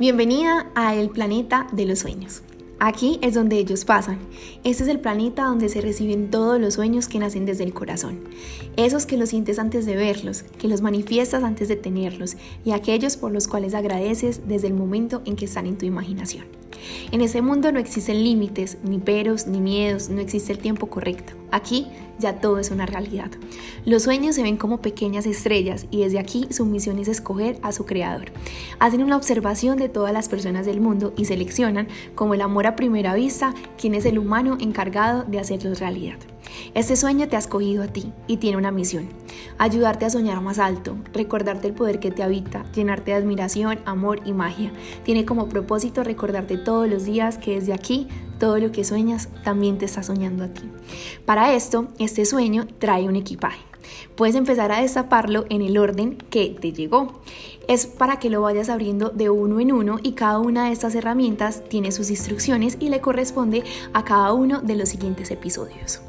Bienvenida a el planeta de los sueños. Aquí es donde ellos pasan. Este es el planeta donde se reciben todos los sueños que nacen desde el corazón. Esos que los sientes antes de verlos, que los manifiestas antes de tenerlos y aquellos por los cuales agradeces desde el momento en que están en tu imaginación. En ese mundo no existen límites, ni peros, ni miedos, no existe el tiempo correcto. Aquí ya todo es una realidad. Los sueños se ven como pequeñas estrellas y desde aquí su misión es escoger a su creador. Hacen una observación de todas las personas del mundo y seleccionan, como el amor a primera vista, quién es el humano encargado de hacerlos realidad. Este sueño te ha escogido a ti y tiene una misión. Ayudarte a soñar más alto, recordarte el poder que te habita, llenarte de admiración, amor y magia. Tiene como propósito recordarte todos los días que desde aquí todo lo que sueñas también te está soñando a ti. Para esto, este sueño trae un equipaje. Puedes empezar a destaparlo en el orden que te llegó. Es para que lo vayas abriendo de uno en uno y cada una de estas herramientas tiene sus instrucciones y le corresponde a cada uno de los siguientes episodios.